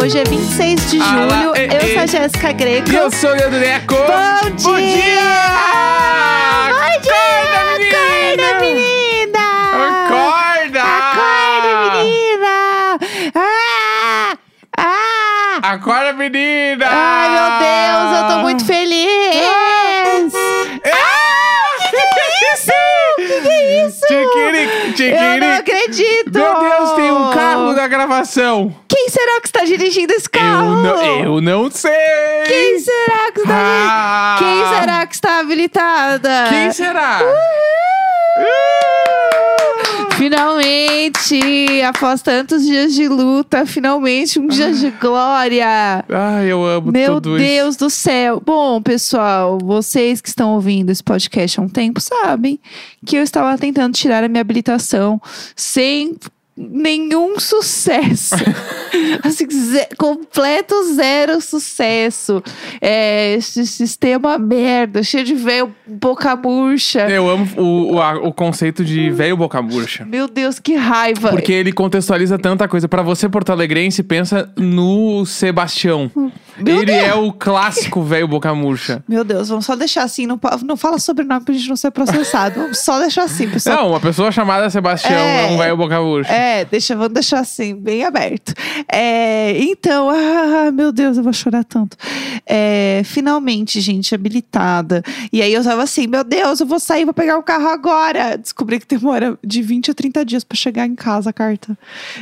Hoje é 26 de Ah julho. e- eu sou a Jéssica Greco. E eu sou o Leandro Neco. Bom dia! Bom dia! Bom dia! Acorda, menina! Acorda! Acorda, menina! Ah! Ah! Acorda, menina! Ai, meu Deus, eu tô muito feliz! Ah! Que que é isso? Que que é isso? Tiquiric, Eu não acredito! Meu Deus, tem um carro na gravação. Será que está dirigindo esse carro? Eu não, eu não sei. Quem será que está Ah. Quem será que está habilitada? Quem será? Finalmente, após tantos dias de luta, finalmente um dia de glória. Ai, eu amo Meu tudo isso. Deus do céu. Bom, pessoal, vocês que estão ouvindo esse podcast há um tempo sabem que eu estava tentando tirar a minha habilitação sem nenhum sucesso. assim, ze- completo zero sucesso. É, esse sistema merda, cheio de velho boca murcha. Eu amo o, o, a- o conceito de velho boca murcha. Meu Deus, que raiva. Porque ele contextualiza tanta coisa. Pra você, Porto Alegrense, pensa no Sebastião. Meu ele Deus. é o clássico velho boca murcha. Meu Deus, vamos só deixar assim. Não, não fala sobrenome pra gente não ser processado. Vamos só deixar assim, pessoal. Não, uma pessoa chamada Sebastião é, É. um velho boca murcha. É, deixa, vamos deixar assim, bem aberto. É, então, ah, meu Deus, eu vou chorar tanto. É, finalmente, gente, habilitada. E aí eu tava assim, meu Deus, eu vou sair, vou pegar o carro agora. Descobri que demora de 20 a 30 dias pra chegar em casa a carta.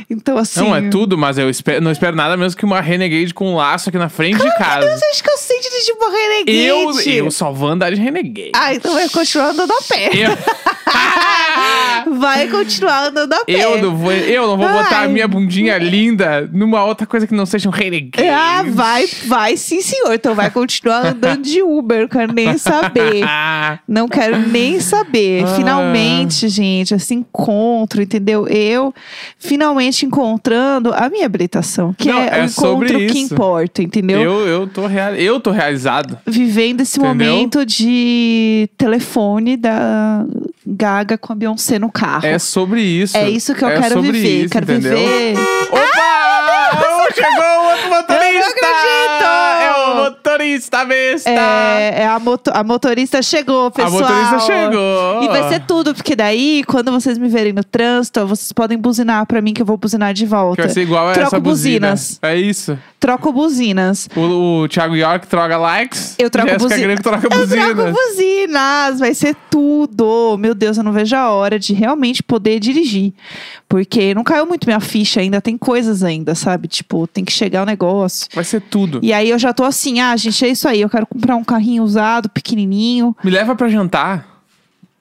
Então, assim. Não, é tudo, mas eu espero- não espero nada menos que uma Renegade com um laço aqui na frente de casa. Você acha que eu sei dirigir uma Renegade? Eu, eu só vou andar de Renegade. Ah, então vai continuar andando a pé. Eu... Vai continuar andando a pé. eu não vou, eu não vou botar a minha bundinha linda numa outra coisa que não seja um Renegade. Ah, vai, vai sim, senhor. Então vai continuar andando de Uber, quero nem saber. Não quero nem saber. Ah. Finalmente, gente, esse encontro, entendeu? Eu finalmente encontrando a minha habilitação, que Não, é, é o encontro que importa, entendeu? eu, eu, tô real, eu tô realizado. Vivendo esse Entendeu? momento de telefone da Gaga com a Beyoncé no carro. É sobre isso. É isso que eu É quero viver. isso, quero entendeu? viver. Opa! chegou o outro motorista! acredito! É o motorista besta! É, é a, moto- a motorista chegou, pessoal. motorista chegou. E vai ser tudo, porque daí, quando vocês me verem no trânsito, vocês podem buzinar pra mim que eu vou buzinar de volta. Que vai ser igual a Troco essa buzina. buzinas. É isso. Troco buzinas. O, o Thiago York troca likes. Eu troco buzina. Greco troca Eu buzinas. troco buzinas, vai ser tudo. Meu Deus, eu não vejo a hora de realmente poder dirigir. Porque não caiu muito minha ficha ainda, tem coisas ainda, sabe? Tipo, tem que chegar o negócio. Vai ser tudo. E aí eu já tô assim, ah, gente, é isso aí. Eu quero comprar um carrinho usado, pequenininho. Me leva pra jantar.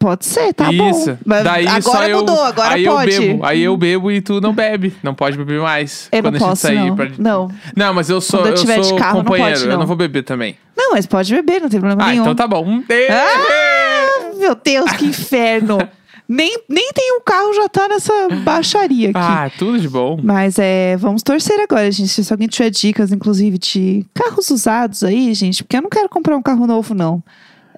Pode ser, tá isso. bom. Mas Daí agora só eu, mudou, agora aí pode. eu bebo. Aí eu bebo e tu não bebe. Não pode beber mais. Eu quando não a gente posso, sair não. pra... Não. Não, mas eu sou, Quando eu eu tiver de sou carro, não companheiro. pode, Eu não. não vou beber também. Não, mas pode beber, não tem problema Ah, nenhum. então tá bom. Ah, meu Deus, que inferno. nem, nem tem um carro, já tá nessa baixaria aqui. Ah, tudo de bom. Mas é, vamos torcer agora, gente. Se alguém tiver dicas, inclusive, de carros usados aí, gente, porque eu não quero comprar um carro novo, não.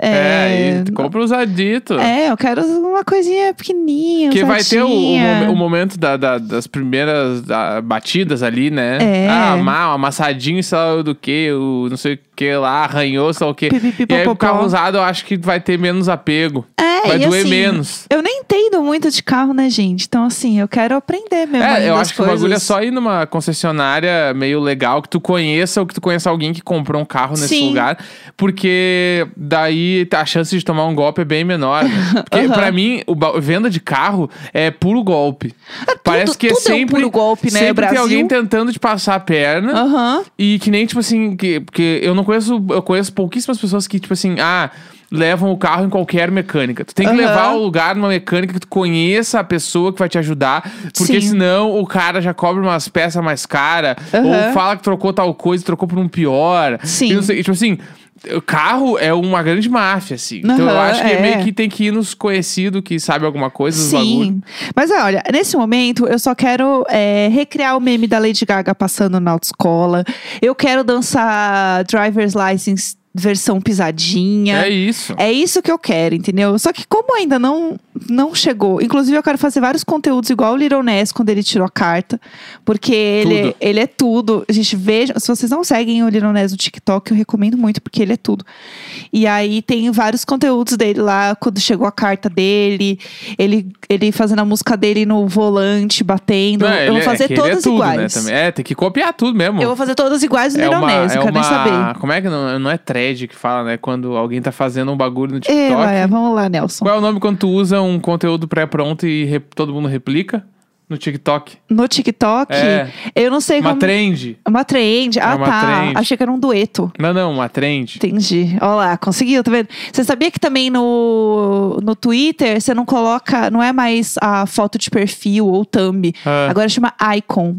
É, e compra usadito. é, eu quero uma coisinha pequenininha, Porque vai ter o, o, o momento da- da- das primeiras da- batidas ali, né? É. Ah, mal, amassadinho, sei lá do que, o não sei o que lá, arranhou, sei o que. E aí o carro usado eu acho que vai ter menos apego. É, vai doer assim, menos. Eu nem entendo muito de carro, né, gente? Então, assim, eu quero aprender mesmo. É, eu acho que o bagulho é coisas. só ir numa concessionária meio legal, que tu conheça ou que tu conheça alguém que comprou um carro nesse Sim. lugar. Porque daí a chance de tomar um golpe é bem menor. Né? Porque Aham. pra mim, o venda de carro é puro golpe. Parece que é tudo é um sempre. puro golpe, né, Sempre Brasil? tem alguém tentando te passar a perna. Aham. E que nem, tipo assim, que, porque eu não conheço, eu conheço pouquíssimas pessoas que, tipo assim, ah, levam o carro em qualquer mecânica. Tu tem que Aham. levar o lugar numa mecânica que tu conheça a pessoa que vai te ajudar, porque Sim. senão o cara já cobra umas peças mais caras, Aham. ou fala que trocou tal coisa e trocou por um pior. Sim. E sei, e, tipo assim. O carro é uma grande máfia, assim. então eu acho que é. é. meio que tem que ir nos conhecidos que sabe alguma coisa dos bagulho. Sim. Mas olha, nesse momento eu só quero é, recriar o meme da Lady Gaga passando na autoescola. Eu quero dançar Driver's License versão pisadinha. É isso. É isso que eu quero, entendeu? Só que como ainda não não chegou. Inclusive, eu quero fazer vários conteúdos igual o Little Ness quando ele tirou a carta. Porque ele, Tudo. ele é tudo. A gente veja. Se vocês não seguem o Little Ness no TikTok, eu recomendo muito, porque ele é tudo. E aí tem vários conteúdos dele lá, quando chegou a carta dele, ele, ele fazendo a música dele no volante, batendo. Não, eu vou é- fazer é todas tudo, né, iguais. também. É, tem que copiar tudo mesmo. eu vou fazer todas iguais do é Little uma, Ness, é quero nem uma- saber. Como é que não, não é thread que fala, né? Quando alguém tá fazendo um bagulho no É, TikTok. vai, vamos lá, Nelson. Qual é o nome quando tu usa um conteúdo pré-pronto e todo mundo replica? No TikTok. No TikTok, É. eu não sei Uma como. trend. Uma trend. Ah, uma tá. trend. Achei que era um dueto. Não, não, uma trend. Entendi. Olha lá, conseguiu, tá vendo? Você sabia que também no, no Twitter você não coloca, não é mais a foto de perfil ou thumb. Ah. Agora chama icon.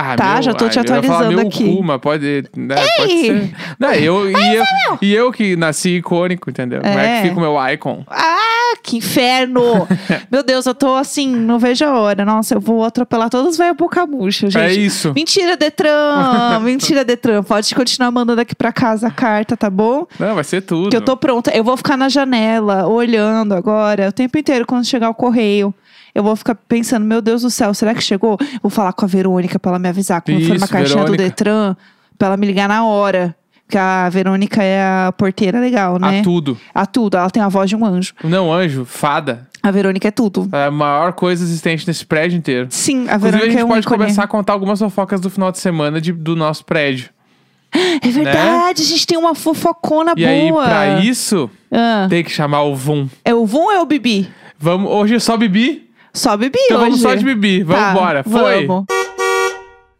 Ah, Tá, meu, já tô te falar atualizando meu aqui. Cu, mas pode, né, pode ser. Não, eu, e, eu, e eu que nasci icônico, entendeu? Como é É. que fica o meu icon? Ah, que inferno! Meu Deus, eu tô assim, não vejo a hora. Nossa, eu vou atropelar todos os velhos boca murcha, gente. É isso. Mentira, Detran! Mentira, Detran. Pode continuar mandando aqui pra casa a carta, tá bom? Não, vai ser tudo. Que eu tô pronta. Eu vou ficar na janela, olhando agora, o tempo inteiro quando chegar o correio. Eu vou ficar pensando, meu Deus do céu, será que chegou? Vou falar com a Verônica pra ela me avisar. Quando for uma Isso, caixinha do Verônica. Detran, pra ela me ligar na hora. Porque a Verônica é a porteira legal, né? A tudo. A tudo. Ela tem a voz de um anjo. Não, anjo, fada. A Verônica é tudo. É a maior coisa existente nesse prédio inteiro. Sim, a Inclusive, a Verônica gente é um pode ícone. começar a contar algumas fofocas do final de semana de- do nosso prédio. É verdade, a gente tem uma fofocona E boa. aí, pra isso, Ah, tem que chamar o VUM. é o Vum ou é o Bibi? Vamos, hoje é só Bibi? Só Bibi Então hoje. vamos só de Bibi. Vamos Tá, embora. Foi. Vamos.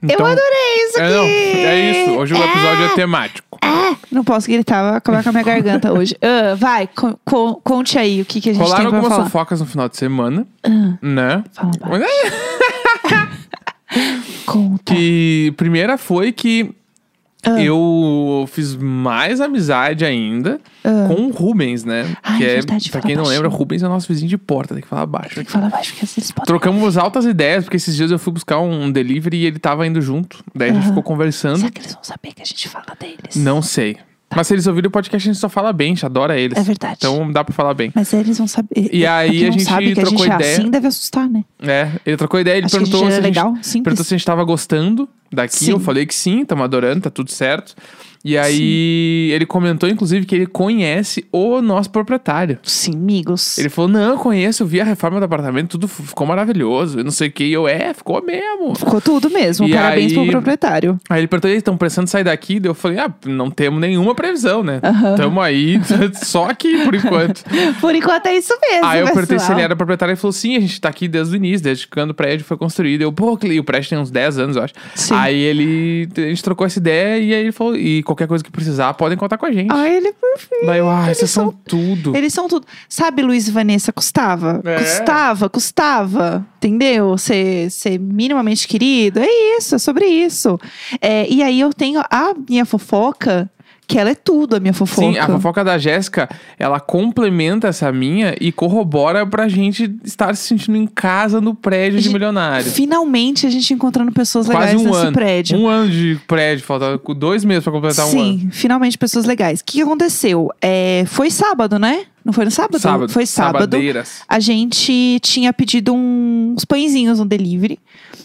Então, Eu adorei isso é, aqui. não, é isso. Hoje o episódio é temático. Não posso gritar, vai acabar com a minha garganta hoje. Ah, vai, co- co- conte aí o que, que a gente Rolaram tem pra algumas falar. fofocas no final de semana, né? Fala. Conta. Que primeira foi que Ah. eu fiz mais amizade ainda com o Rubens, né? Ai, que é verdade, pra quem não baixinho. lembra, o Rubens é nosso vizinho de porta, tem que falar baixo. Tem que falar baixo, porque às vezes pode... Trocamos altas ideias, porque esses dias eu fui buscar um delivery e ele tava indo junto. Daí a gente Aham. ficou conversando. Será que eles vão saber que a gente fala deles? Não sei. Mas se eles ouvirem o podcast, a gente só fala bem, a gente adora eles. É verdade. Então dá pra falar bem. Mas eles vão saber. E Pra aí a não gente sabe que a trocou gente é ideia. assim, deve assustar, né? É, ele trocou ideia, ele Acho a perguntou gente se é a gente, legal, perguntou se a gente tava gostando daqui. Sim. Eu falei que sim, tamo adorando, tá tudo certo. E aí ele comentou, inclusive, que ele conhece o nosso proprietário. Sim, amigos. Ele falou: Não, eu conheço, eu vi a reforma do apartamento, tudo ficou maravilhoso. Eu não sei o que. E eu, é, ficou mesmo. Ficou tudo mesmo. E Parabéns aí- pro proprietário. Aí ele perguntou: estão pensando em sair daqui? Daí eu falei: Ah, não temos nenhuma previsão, né? Aham. Tamo aí, só aqui por enquanto. Por enquanto é isso mesmo, Aí eu perguntei se ele era proprietário. Ele falou: Sim, a gente tá aqui desde o início, desde quando o prédio foi construído. Eu, pô, e o prédio tem uns 10 anos, eu acho. Sim. Aí ele, a gente trocou essa ideia e aí ele falou: E qualquer coisa que precisar, podem contar com a gente. Ai, ele é perfeito. Daí eu, ah, eles vocês são são- tudo. Eles são tudo. Sabe, Luiz e Vanessa, custava? É. Custava, custava. Entendeu? Ser, ser minimamente querido. É isso, é sobre isso. É, e aí eu tenho a minha fofoca, que ela é tudo, a minha fofoca. Sim, a fofoca da Jéssica, ela complementa essa minha e corrobora pra gente estar se sentindo em casa no prédio de Gente, milionário. Finalmente a gente encontrando pessoas Quase legais um nesse ano. prédio. Um ano de prédio, falta dois meses pra completar um ano. Sim, finalmente pessoas legais. O que aconteceu? É, foi sábado, né? Não foi no sábado? Sábado. Foi sábado. Sabadeiras. A gente tinha pedido uns pãezinhos no delivery.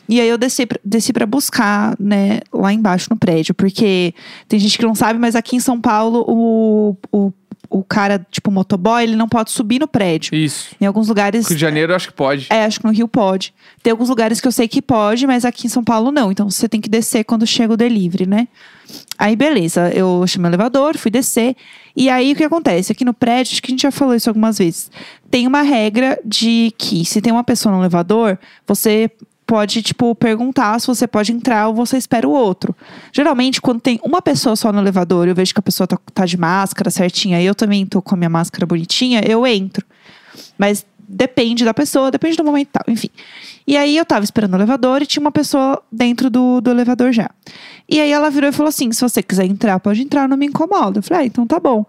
E aí eu desci, pra- desci pra buscar, né, lá embaixo no prédio. Porque tem gente que não sabe, mas aqui em São Paulo, o, o, o cara, tipo, motoboy, ele não pode subir no prédio. Isso. Em alguns lugares. Rio de Janeiro eu acho que pode. É, acho que no Rio pode. Tem alguns lugares que eu sei que pode, mas aqui em São Paulo não. Então você tem que descer quando chega o delivery, né? Aí, beleza. Eu chamei o elevador, fui descer. E aí, o que acontece? Aqui no prédio, acho que a gente já falou isso algumas vezes. Tem uma regra de que se tem uma pessoa no elevador, você pode, tipo, perguntar se você pode entrar ou você espera o outro. Geralmente, quando tem uma pessoa só no elevador, eu vejo que a pessoa tá, tá de máscara certinha, eu também tô com a minha máscara bonitinha, eu entro. Mas depende da pessoa, depende do momento e tal, enfim. E aí eu tava esperando o elevador e tinha uma pessoa dentro do, do elevador já. E aí ela virou e falou assim: se você quiser entrar, pode entrar, não me incomoda. Eu falei, ah, então tá bom.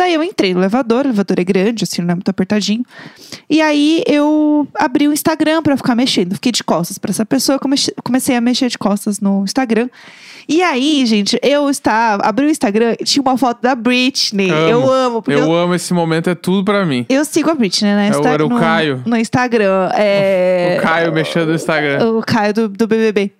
Daí eu entrei no elevador, o elevador é grande, assim, não é muito apertadinho. E aí eu abri o Instagram pra ficar mexendo. Fiquei de costas pra essa pessoa, comecei a mexer de costas no Instagram. E aí, gente, eu estava. Abri o Instagram e tinha uma foto da Britney. Amo. Eu amo, eu, Eu amo esse momento, é tudo pra mim. eu sigo a Britney, né? É o- Insta- era o no, Caio. No Instagram. É... O Caio mexendo no Instagram. O Caio do, do BBB.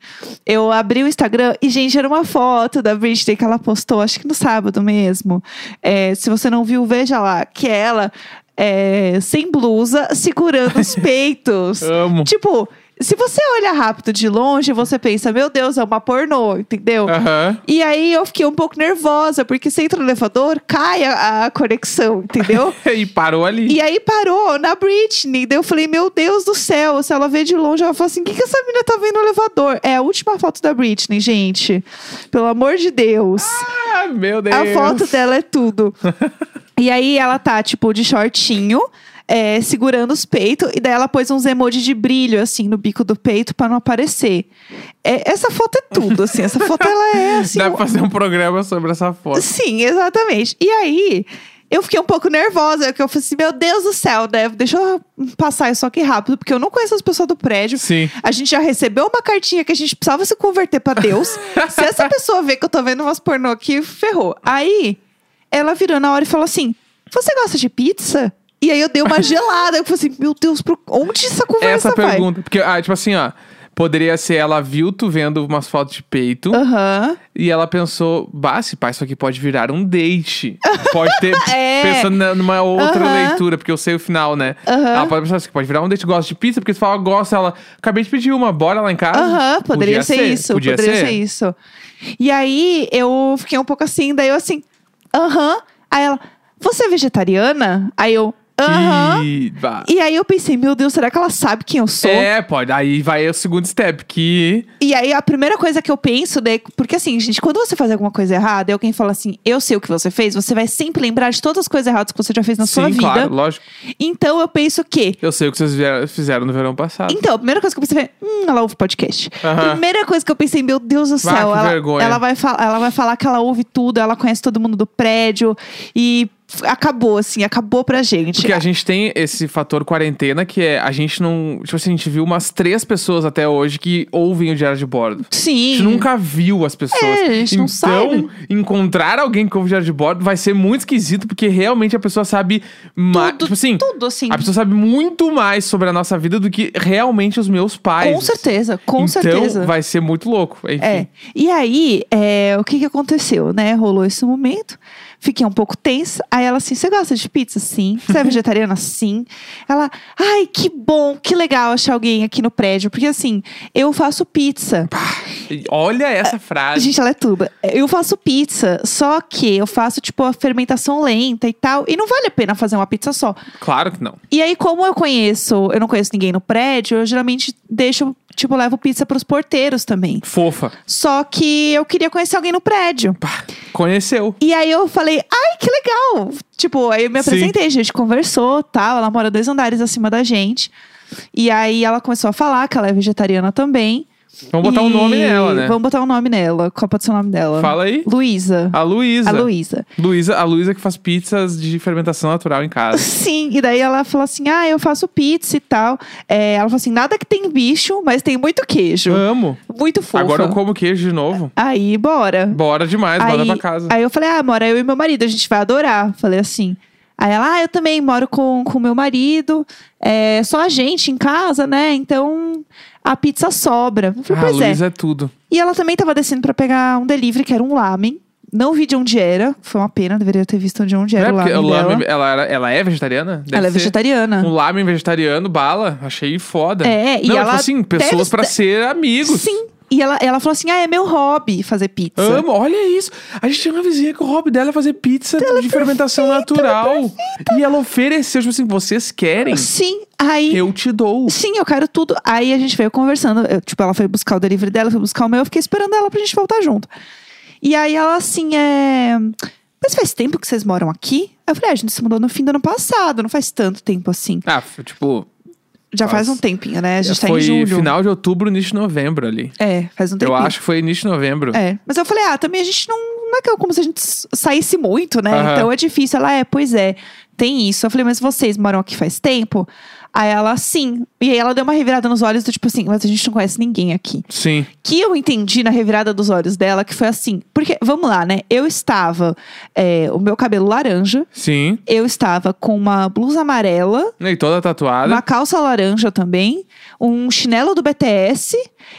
Eu abri o Instagram e, gente, era uma foto da Britney que ela postou, acho que no sábado mesmo. É, se você não viu, veja lá. Que é ela é, sem blusa, segurando os peitos. Amo. Tipo, se você olha rápido de longe, você pensa, meu Deus, é uma pornô, entendeu? Aham. E aí eu fiquei um pouco nervosa, porque você entra no elevador, cai a, a conexão, entendeu? E parou ali. E aí parou na Britney. Daí eu falei, meu Deus do céu. Se ela vê de longe, ela fala assim: o que, que essa menina tá vendo no elevador? É a última foto da Britney, gente. Pelo amor de Deus. Ah, meu Deus. A foto dela é tudo. e aí ela tá, tipo, de shortinho. É, segurando os peitos, e daí ela pôs uns emojis de brilho, assim, no bico do peito pra não aparecer. É, essa foto é tudo, assim. Essa foto, ela é, assim... Dá pra fazer um programa sobre essa foto. Sim, exatamente. E aí, eu fiquei um pouco nervosa, porque eu falei assim, meu Deus do céu, né? Deixa eu passar isso aqui rápido, porque eu não conheço as pessoas do prédio. Sim. A gente já recebeu uma cartinha que a gente precisava se converter pra Deus. se essa pessoa ver que eu tô vendo umas pornô aqui, ferrou. Aí, ela virou na hora e falou assim, você gosta de pizza? E aí eu dei uma gelada. Eu falei assim, meu Deus, pro- onde essa conversa Essa vai? pergunta. Porque, ah, tipo assim, ó. Poderia ser ela viu tu vendo umas fotos de peito Aham. e ela pensou, bah, esse pai, isso aqui pode virar um date. Pode ter. É. Pensando na- numa outra Aham. leitura, porque eu sei o final, né? Aham. Ela pode pensar assim, pode virar um date, gosta de pizza, porque tu fala, gosta, ela. Acabei de pedir uma, bora lá em casa. Aham, poderia Podia ser, isso. Podia ser. isso. E aí eu fiquei um pouco assim, daí eu assim, aham. Aí ela, você é vegetariana? Aí eu, aham. Bah. E aí eu pensei, meu Deus, será que ela sabe quem eu sou? É, pode. Aí vai o segundo step, que. E aí a primeira coisa que eu penso, né, porque assim, gente, quando você faz alguma coisa errada e alguém fala assim, eu sei o que você fez, você vai sempre lembrar de todas as coisas erradas que você já fez na sua Sim, vida. claro, lógico. Então eu penso que Eu sei o que vocês vieram- fizeram no verão passado. Então, a primeira coisa que eu pensei foi, hum, ela ouve podcast. Aham. Primeira coisa que eu pensei, meu Deus do Ah, céu, que ela, ela vai falar, ela vai falar que ela ouve tudo, ela conhece todo mundo do prédio e acabou assim, acabou pra gente. Porque a gente tem esse fator quarentena que é a gente não. Tipo assim, a gente viu umas três pessoas até hoje que ouvem o diário de bordo. A Sim. gente nunca viu as pessoas. É, a gente não então, sabe. encontrar alguém que ouve o diário de bordo vai ser muito esquisito, porque realmente a pessoa sabe mais. Tipo assim, tudo assim. a pessoa sabe muito mais sobre a nossa vida do que realmente os meus pais. Com certeza, com então, certeza. vai ser muito louco. Enfim. É. E aí, é, o que que aconteceu, né? Rolou esse momento. Fiquei um pouco tensa. Aí ela assim, você gosta de pizza? Sim. Você é vegetariana? Sim. Ela, ai, que bom, que legal achar alguém aqui no prédio. Porque assim, eu faço pizza. Olha essa frase. Gente, ela é tudo. Eu faço pizza, só que eu faço, tipo, a fermentação lenta e tal. E não vale a pena fazer uma pizza só. Claro que não. E aí, como eu conheço, eu não conheço ninguém no prédio, eu geralmente deixo, tipo, levo pizza pros porteiros também. Fofa. Só que eu queria conhecer alguém no prédio. Pá, conheceu. E aí eu falei, ai, que legal! Tipo, aí eu me apresentei, a gente conversou, tal. Ela mora dois andares acima da gente. E aí ela começou a falar que ela é vegetariana também. Vamos botar um E nome nela, né? Vamos botar um nome nela. Qual pode ser o nome dela? Fala aí. Luísa. A Luísa. A Luísa. Luísa, a Luísa que faz pizzas de fermentação natural em casa. Sim, e daí ela falou assim: ah, eu faço pizza e tal. É, ela falou assim: nada que tem bicho, mas tem muito queijo. Amo. Muito fofa. Agora eu como queijo de novo. Aí, bora. Bora demais, bora pra casa. Aí eu falei, ah, mora eu e meu marido, a gente vai adorar. Falei assim. Aí ela, ah, eu também moro com o meu marido, é só a gente em casa, né? Então a pizza sobra. Eu falei, ah, a pois é. Luísa é tudo. E ela também tava descendo pra pegar um delivery, que era um lamen. Não vi de onde era, foi uma pena, deveria ter visto de onde era é o lamen lamen, ela, era- ela é vegetariana? Deve ela é vegetariana. Um lamen vegetariano, bala. Achei foda. É, e Não, ela tipo assim, pessoas deve- pra ser amigos. Sim. E ela, ela falou assim: ah, é meu hobby fazer pizza. Amo, olha isso. A gente tinha uma vizinha que o hobby dela é fazer pizza de fermentação natural. e ela ofereceu, tipo assim, vocês querem? Sim, aí. Eu te dou. Sim, eu quero tudo. Aí a gente veio conversando. eu, tipo, ela foi buscar o delivery dela, fui buscar o meu, eu fiquei esperando ela pra gente voltar junto. E aí ela assim, é. Mas faz tempo que vocês moram aqui? Aí eu falei, ah, a gente se mudou no fim do ano passado, não faz tanto tempo assim. Ah, tipo, Já faz um Nossa. tempinho, né? A gente tá em julho. final de outubro, início de novembro ali. É, faz um Eu tempinho. acho que foi início de novembro. É. Mas eu falei, ah, também a gente não, não é que é como se a gente saísse muito, né? Aham. Então é difícil. Ela é, pois é, tem isso. Eu falei, mas vocês moram aqui faz tempo? Aí ela, sim. E aí ela deu uma revirada nos olhos do tipo assim, mas a gente não conhece ninguém aqui. Sim. Que eu entendi na revirada dos olhos dela que foi assim. Porque, vamos lá, né? Eu estava, é, o meu cabelo laranja, Sim. eu estava com uma blusa amarela, E toda tatuada. uma calça laranja também, um chinelo do BTS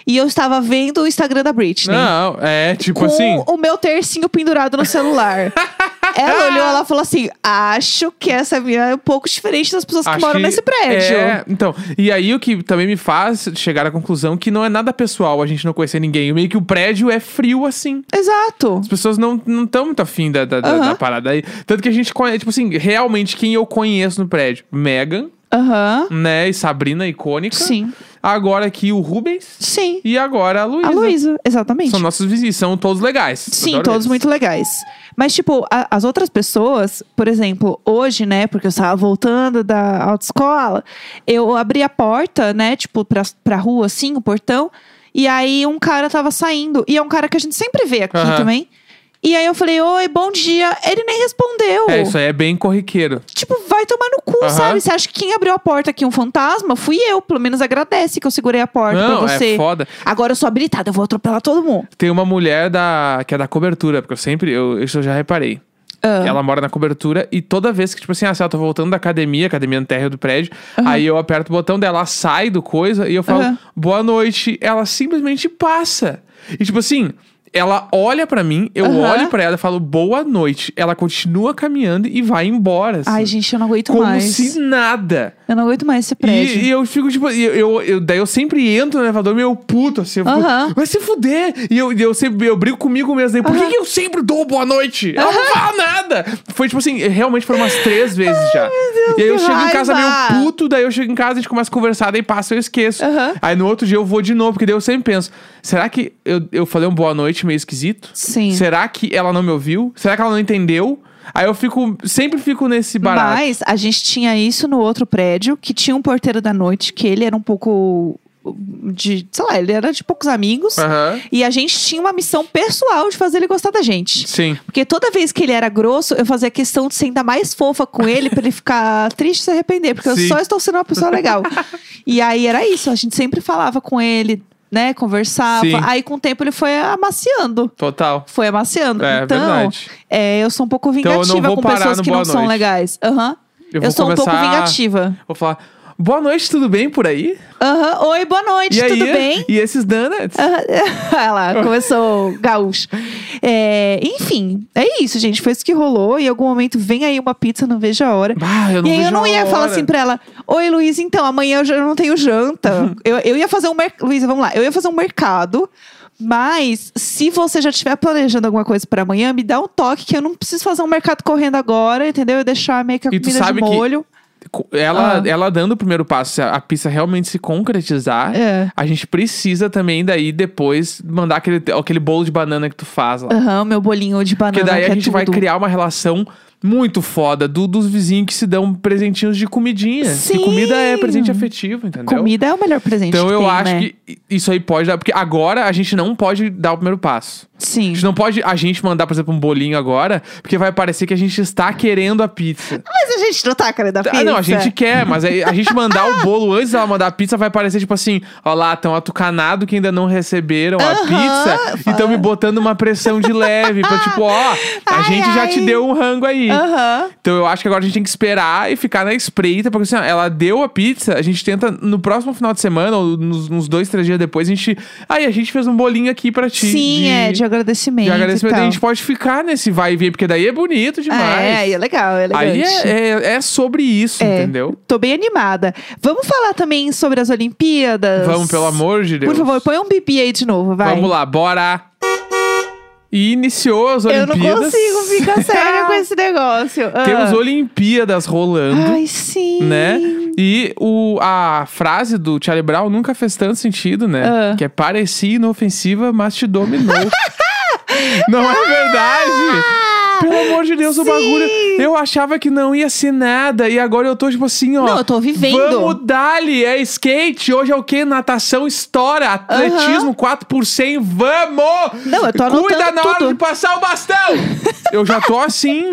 e eu estava vendo o Instagram da Britney. Não, é tipo com assim. o meu tercinho pendurado no celular. ela olhou, ela falou assim: acho que essa minha é um pouco diferente das pessoas que acho moram que- nesse prédio. É, então. E aí o que também me faz chegar à conclusão que não é nada pessoal a gente não conhecer ninguém. Meio que o prédio é frio assim. Exato. As pessoas não estão muito afim da, da, da parada aí. Tanto que a gente conhece, tipo assim, realmente quem eu conheço no prédio? Megan, Aham. né? E Sabrina, icônica. Sim. Agora aqui o Rubens. Sim. E agora a Luísa. A Luísa, exatamente. São nossos vizinhos, são todos legais. Sim, Adoro todos eles. muito legais. Mas, tipo, a- as outras pessoas, por exemplo, hoje, né, porque eu estava voltando da autoescola, eu abri a porta, né, tipo, pra, pra rua, assim, o portão, e aí um cara tava saindo. E é um cara que a gente sempre vê aqui Aham. também. E aí eu falei, oi, bom dia. Ele nem respondeu. É, isso aí é bem corriqueiro. Tipo, vai tomar no cu, Aham. sabe? Você acha que quem abriu a porta aqui, um fantasma, fui eu. Pelo menos agradece que eu segurei a porta Não, pra você. é foda. Agora eu sou habilitada, eu vou atropelar todo mundo. Tem uma mulher da que é da cobertura, porque eu sempre, eu, isso eu já reparei. Ah. Ela mora na cobertura e toda vez que, tipo assim, ah, se ela tá voltando da academia, academia no térreo do prédio, aí eu aperto o botão dela, ela sai do coisa e eu falo, Aham. boa noite. Ela simplesmente passa. E tipo assim, ela olha pra mim, eu Aham. olho pra ela e falo, boa noite. Ela continua caminhando e vai embora. assim. Ai, gente, eu não aguento Como mais. se nada. Eu não aguento mais esse prédio. E, e eu fico, tipo, eu, eu, eu- daí eu sempre entro no elevador meio puto, assim. Eu fico, vai se fuder. E eu, eu sempre eu brigo comigo mesmo. Daí, por que, que eu sempre dou boa noite? Ela não fala nada. Foi tipo assim, realmente foram umas três vezes já. Deus, e aí eu chego em casa raiva. meio puto, daí eu chego em casa, a gente começa a conversar, daí passa, eu esqueço. Aí no outro dia eu vou de novo, porque daí eu sempre penso, será que eu, eu falei um boa noite meio esquisito? Sim. Será que ela não me ouviu? Será que ela não entendeu? Aí eu fico, sempre fico nesse barato. Mas a gente tinha isso no outro prédio, que tinha um porteiro da noite, que ele era um pouco de, sei lá, ele era de poucos amigos. Aham. E a gente tinha uma missão pessoal de fazer ele gostar da gente. Sim. Porque toda vez que ele era grosso, eu fazia questão de ser ainda mais fofa com ele pra ele ficar triste e se arrepender, porque Sim. eu só estou sendo uma pessoa legal. e aí era isso, a gente sempre falava com ele, né, conversava. Sim. Aí com o tempo ele foi amaciando. Total. Foi amaciando. É, então, verdade. é, eu sou um pouco Então eu vingativa vou com pessoas que não são legais. Aham. Eu Eu, vou sou um pouco vingativa. Vou falar, boa noite, tudo bem por aí? Aham. Oi, boa noite, e aí? tudo bem? E esses donuts? Olha lá, começou gaúcho. É, enfim, é isso, gente. Foi isso que rolou. Em algum momento vem aí uma pizza, não vejo a hora. Bah, eu não e aí eu não ia falar hora. assim pra ela: Oi, Luiz, então, amanhã eu já não tenho janta. eu, eu ia fazer um mercado. Luísa, vamos lá. Eu ia fazer um mercado. Mas, se você já estiver planejando alguma coisa pra amanhã, me dá um toque que eu não preciso fazer um mercado correndo agora, entendeu? Eu deixar meio que a E comida de molho. Ela, Ah. ela dando o primeiro passo, se a, a pizza realmente se concretizar, É. a gente precisa também daí depois mandar aquele, aquele bolo de banana que tu faz lá. Aham, meu bolinho de banana. Porque daí a é gente vai criar uma relação muito foda do- dos vizinhos que se dão presentinhos de comidinha. Sim. E comida é presente afetivo, entendeu? Comida é o melhor presente Então que eu tem, acho né? que isso aí pode dar. Porque agora a gente não pode dar o primeiro passo. Sim. A gente não pode a gente mandar, por exemplo, um bolinho agora, porque vai parecer que a gente está querendo a pizza. Mas a gente não tá querendo a pizza. Ah, não, a gente quer, mas a gente mandar o bolo antes dela mandar a pizza vai parecer tipo assim: ó lá, tão atucanado que ainda não receberam a pizza e estão me botando uma pressão de leve. pra tipo, ó, a Ai, gente já te ai. deu um rango aí. Aham. Então eu acho que agora a gente tem que esperar e ficar na espreita, porque assim, ó, ela deu a pizza, a gente tenta no próximo final de semana, ou nos, nos dois, três dias depois, a gente. Aí a gente fez um bolinho aqui pra ti. Sim, de, é, de agradecimento. de agradecimento. A gente pode ficar nesse vai e vem, porque daí é bonito demais. Ah, é, aí é legal, é elegante. Aí é, é, é sobre isso, É. entendeu? Tô bem animada. Vamos falar também sobre as Olimpíadas? Vamos, pelo amor de Deus. Por favor, põe um bibi aí de novo, vai. Vamos lá, bora! E iniciou as Eu não Olimpíadas. consigo ficar séria com esse negócio. Ah. Temos Olimpíadas rolando. Ai, sim. né? E o, a frase do Charlie Brown nunca fez tanto sentido, né? Ah. Que é parecia inofensiva, mas te dominou. Não é verdade? Pelo amor de Deus, o bagulho. Eu achava que não ia ser nada. E agora eu tô, tipo assim, ó. Não, eu tô vivendo. Vamos dali, é skate. Hoje é o quê? Natação, história, atletismo, 4 por 100. Vamos! Não, eu tô Cuida anotando na hora tudo. de passar o bastão! eu já tô assim.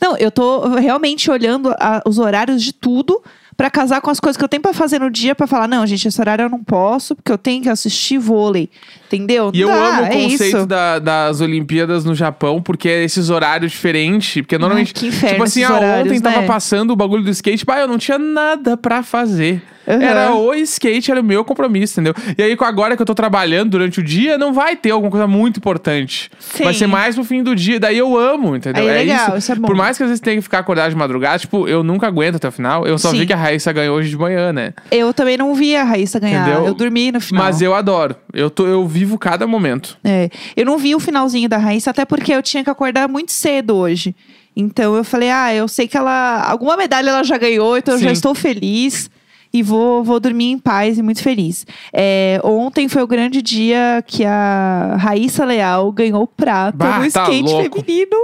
Não, eu tô realmente olhando a- os horários de tudo pra casar com as coisas que eu tenho pra fazer no dia pra falar, não, gente, esse horário eu não posso, porque eu tenho que assistir vôlei. Entendeu? E eu amo o é conceito isso. da- das Olimpíadas no Japão, porque é esses horários diferentes. Porque normalmente, que inferno tipo assim, esses ah, horários, ontem tava né? passando o bagulho do skate, bah, eu não tinha nada pra fazer. Era o skate, era o meu compromisso, entendeu? E aí, com- agora que eu tô trabalhando durante o dia, não vai ter alguma coisa muito importante. Sim. Vai ser mais pro fim do dia. Daí eu amo, entendeu? Aí é é legal, isso. isso é bom. Por mais que às vezes tenha que ficar acordado de madrugada, tipo, eu nunca aguento até o final. Eu só Sim. vi que a Raíssa ganhou hoje de manhã, né? Eu também não vi a Raíssa ganhar. Entendeu? Eu dormi no final. Mas eu adoro. Eu, tô, eu vivo cada momento. É, eu não vi o finalzinho da Raíssa, até porque eu tinha que acordar muito cedo hoje. Então eu falei, ah, eu sei que ela. Alguma medalha ela já ganhou, então eu já Sim. estou feliz. E vou, vou dormir em paz e muito feliz. É, ontem foi o grande dia que a Raíssa Leal ganhou prata Bah, no tá skate louco. feminino.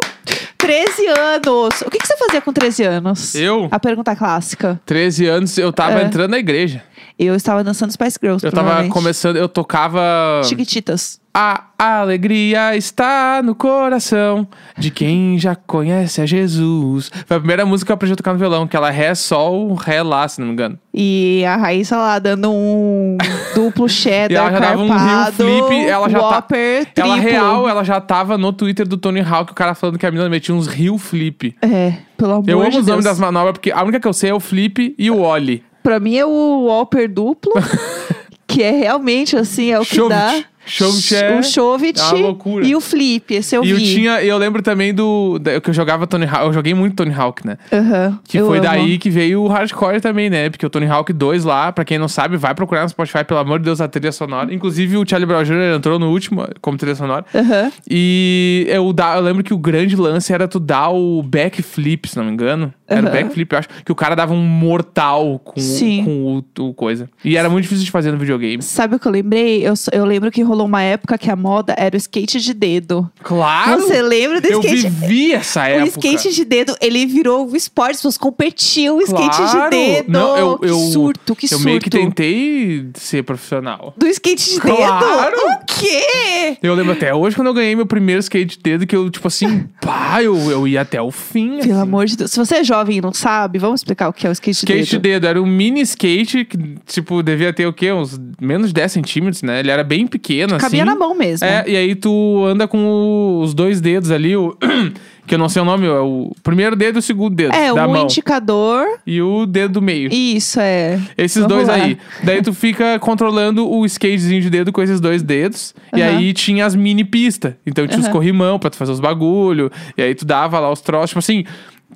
13 anos. O que, que você fazia com 13 anos? Eu? A pergunta clássica. 13 anos, eu tava É. entrando na igreja. Eu estava dançando Spice Girls. Eu tava começando, eu tocava. Chiquititas. A alegria está no coração de quem já conhece a Jesus. Foi a primeira música que eu aprendi a tocar no violão, que ela é Ré, Sol, Ré, Lá, se não me engano. E a Raíssa lá dando um duplo E cheddar ela já dava um carpado, flip, ela já tá- Whopper, Ela triplo. real, ela já tava no Twitter do Tony Hawk, o cara falando que a menina metia uns rio flip. É, pelo amor Eu amo de os nomes Deus. das manobras, porque a única que eu sei é o flip e o ollie. Pra mim é o Whopper duplo, que é realmente assim, é o que dá. Chauvet é o Chauvet uma loucura. e o flip, esse eu E eu vi. tinha, eu lembro também do, da- que eu jogava Tony Hawk, eu joguei muito Tony Hawk, né? Aham, Que eu foi amo. daí que veio o hardcore também, né? Porque o Tony Hawk 2 lá, pra quem não sabe, vai procurar no Spotify, pelo amor de Deus, a trilha sonora. Inclusive o Charlie Brown Jr. entrou no último como trilha sonora. Aham. E eu, da- eu lembro que o grande lance era tu dar o backflip, se não me engano. Era o Aham. backflip, eu acho. Que o cara dava um mortal com, o- Sim. com o, o coisa. E era muito difícil de fazer no videogame. Sabe o que eu lembrei? Eu, eu lembro que rolou uma época que a moda era o skate de dedo. Claro! Você lembra do eu skate? vivi essa O época. skate de dedo, ele virou um esporte, as pessoas competiam o skate Claro. de dedo. Não, eu- que eu- surto, que Eu surto. meio que tentei ser profissional. Do skate de Claro. dedo? O quê? Eu lembro até hoje quando eu ganhei meu primeiro skate de dedo, que eu, tipo assim, pá, eu, eu ia até o fim. Pelo assim. amor de Deus. Se você é jovem e não sabe, vamos explicar o que é o skate, Skate de de dedo. dedo, era um mini skate que, tipo, devia ter o quê? Uns menos de 10 centímetros, né? Ele era bem pequeno, Cabia assim. na mão mesmo. É, e aí tu anda com o- os dois dedos ali, o, que eu não sei o nome, é o primeiro dedo e o segundo dedo É, da um mão. indicador. E o dedo do meio. Isso, é. Esses Vamos dois lá. aí. Daí tu fica controlando o skatezinho de dedo com esses dois dedos. E Aham. aí tinha as mini pistas. Então tinha os corrimão pra tu fazer os bagulho. E aí tu dava lá os troços. Tipo assim,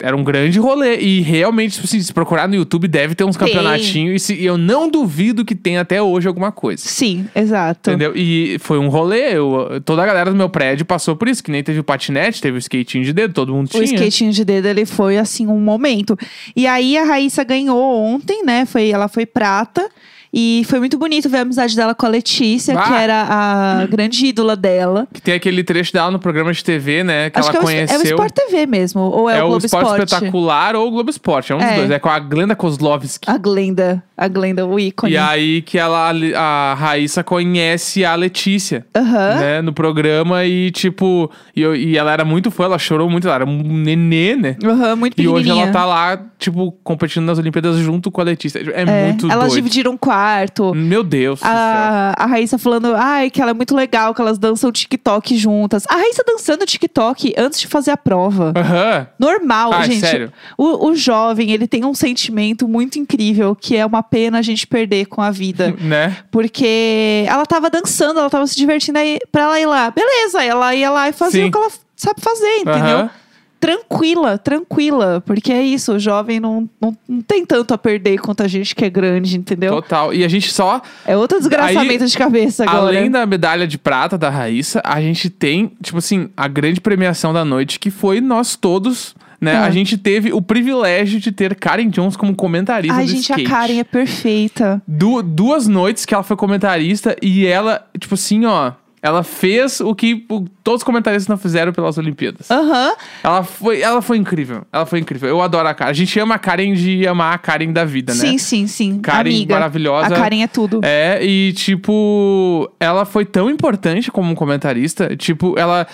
era um grande rolê. E realmente, tipo assim, se procurar no YouTube, deve ter uns campeonatinhos. E, se- e eu não duvido que tenha até hoje alguma coisa. Sim, exato. Entendeu? E foi um rolê. eu- toda a galera do meu prédio passou por isso. Que nem teve o patinete, teve o skatinho de dedo, todo mundo O tinha. skatinho de dedo, ele foi, assim, um momento. E aí, a Raíssa ganhou ontem, né? Foi, ela foi prata. E foi muito bonito ver a amizade dela com a Letícia, Ah. que era a grande ídola dela. Que tem aquele trecho dela no programa de TV, né? Que Acho ela que é o, conheceu. é o Sport TV mesmo, ou é, É o o Globo Esporte Esporte? Espetacular ou o Globo Esporte, é um dos É. dois. É com a Glenda Kozlovski. A Glenda, a Glenda, o ícone. E aí que ela, a Raíssa conhece a Letícia, Aham. né? No programa e, tipo... E, eu- e ela era muito fã, ela chorou muito, ela era um nenê, né? Aham, muito E hoje ela tá lá, tipo, competindo nas Olimpíadas junto com a Letícia. É, É, muito elas doido. dividiram um quarto. Meu Deus. A, a Raíssa falando, ai, que ela é muito legal, que elas dançam TikTok juntas. A Raíssa dançando TikTok antes de fazer a prova. Aham. Normal, Ah, gente. sério? O, o jovem, ele tem um sentimento muito incrível, que é uma pena a gente perder com a vida. Né? Porque ela tava dançando, ela tava se divertindo aí pra ela ir lá. Beleza, ela ia lá e fazia Sim. o que ela sabe fazer, entendeu? Aham. Tranquila, tranquila. Porque é isso, o jovem não, não, não tem tanto a perder quanto a gente que é grande, entendeu? Total. E a gente só É outro desgraçamento de cabeça agora. Além da medalha de prata da Raíssa, a gente tem, tipo assim, a grande premiação da noite, que foi nós todos, né? Ah. A gente teve o privilégio de ter Karen Jones como comentarista Ai, do gente, skate. a Karen é perfeita. Du- duas noites que ela foi comentarista e ela, tipo assim, ó. Ela fez o que o- todos os comentaristas não fizeram pelas Olimpíadas. Aham. Ela, foi, ela foi incrível. Ela foi incrível. Eu adoro a Karen. A gente ama a Karen de amar a Karen da vida, né? Sim, sim, sim. Karen Amiga. maravilhosa. A Karen é tudo. É, e tipo, ela foi tão importante como comentarista. Tipo, ela.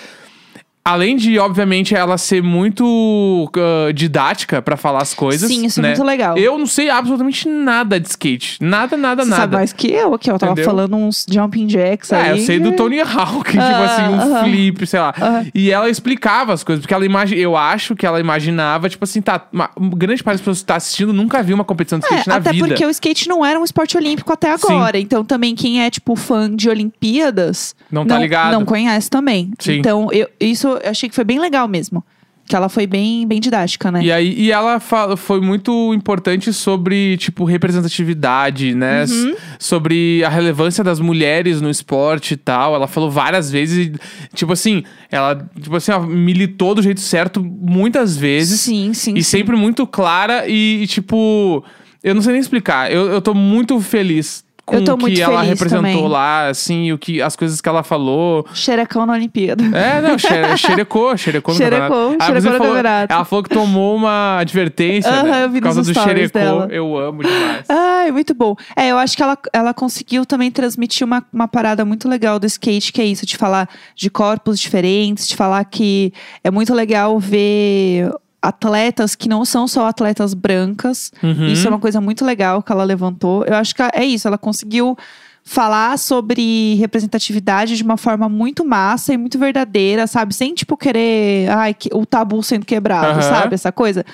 Além de, obviamente, ela ser muito ah, didática pra falar as coisas. Sim, isso é né? muito legal. Eu não sei absolutamente nada de skate. Nada, nada, Você nada. sabe mais que eu aqui, ó. Eu tava Entendeu? falando uns jumping jacks É, aí. eu sei do Tony Hawk, tipo Ah, assim, um aham. flip, sei lá. Aham. E ela explicava as coisas, porque ela imagi eu acho que ela imaginava, tipo assim, tá, uma, grande parte das pessoas que tá assistindo nunca viu uma competição de skate É, na até vida. porque o skate não era um esporte olímpico até Sim. agora. Então, também, quem é, tipo, fã de Olimpíadas... Não tá ligado. Não conhece também. Sim. Então, eu, isso eu achei que foi bem legal mesmo. Que ela foi bem, bem didática, né? E aí, e ela fala, foi muito importante sobre, tipo, representatividade, né? Uhum. Sobre a relevância das mulheres no esporte e tal. Ela falou várias vezes, tipo assim, ela, tipo assim, ó, militou do jeito certo muitas vezes. Sim, sim, E sim. sempre muito clara e, e, tipo, eu não sei nem explicar. Eu, eu tô muito feliz com Eu tô o que muito ela feliz representou também. lá, assim, o que, as coisas que ela falou. Xerecão na Olimpíada. É, não, xere- xerecou, xerecou no Xerecou. Ah, xerecou no falou- campeonato. Ela falou que tomou uma advertência, Aham, né? eu vi Por causa do xerecou. dela. Eu amo demais. Ai, muito bom. É, eu acho que ela, ela conseguiu também transmitir uma, uma parada muito legal do skate, que é isso, de falar de corpos diferentes, de falar que é muito legal ver atletas que não são só atletas brancas. Uhum. Isso é uma coisa muito legal que ela levantou. Eu acho que é isso, ela conseguiu falar sobre representatividade de uma forma muito massa e muito verdadeira, sabe? Sem, tipo, querer ai, que- o tabu sendo quebrado, Aham. sabe? Essa coisa.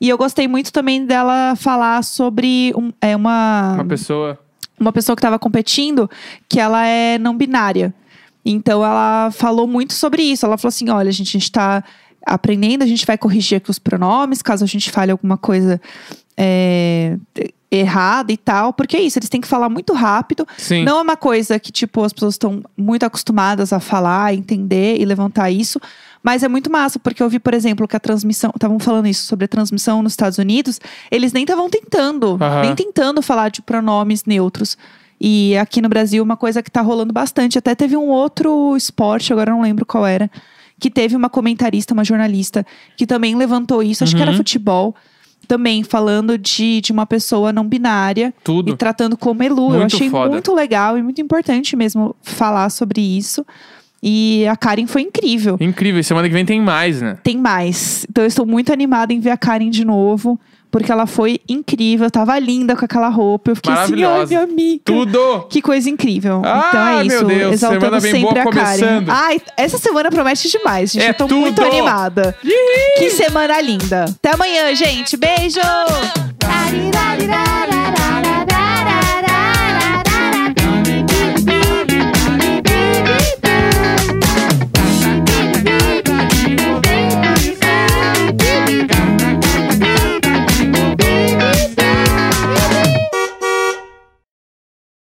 E eu gostei muito também dela falar sobre um- é, uma, Uma pessoa. uma pessoa que estava competindo que ela é não binária. Então ela falou muito sobre isso. Ela falou assim: olha, gente, a gente tá aprendendo, a gente vai corrigir aqui os pronomes, caso a gente fale alguma coisa é, errada e tal. Porque é isso, eles têm que falar muito rápido. Sim. Não é uma coisa que, tipo, as pessoas estão muito acostumadas a falar, entender e levantar isso. Mas é muito massa, porque eu vi, por exemplo, que a transmissão. Estavam falando isso sobre a transmissão nos Estados Unidos. Eles nem estavam tentando, Aham. nem tentando falar de pronomes neutros. E aqui no Brasil, uma coisa que tá rolando bastante. Até teve um outro esporte, agora não lembro qual era. Que teve uma comentarista, uma jornalista, que também levantou isso. Acho que era Uhum. futebol. Também falando de, de uma pessoa não binária Tudo. e tratando como Elu. eu Muito achei foda. muito legal e muito importante mesmo falar sobre isso. E a Karen foi incrível. Incrível. E Semana que vem tem mais, né? Tem mais. Então eu estou muito animada em ver a Karen de novo. Porque ela foi incrível, tava linda com aquela roupa. Eu fiquei assim, ai, minha amiga. Tudo! Que coisa incrível. Ai, então é meu isso. Deus, exaltando semana bem sempre boa a Karen. começando. Ai, essa semana promete demais, gente. É eu tô tudo. muito animada. Que semana linda. Até amanhã, gente. Beijo!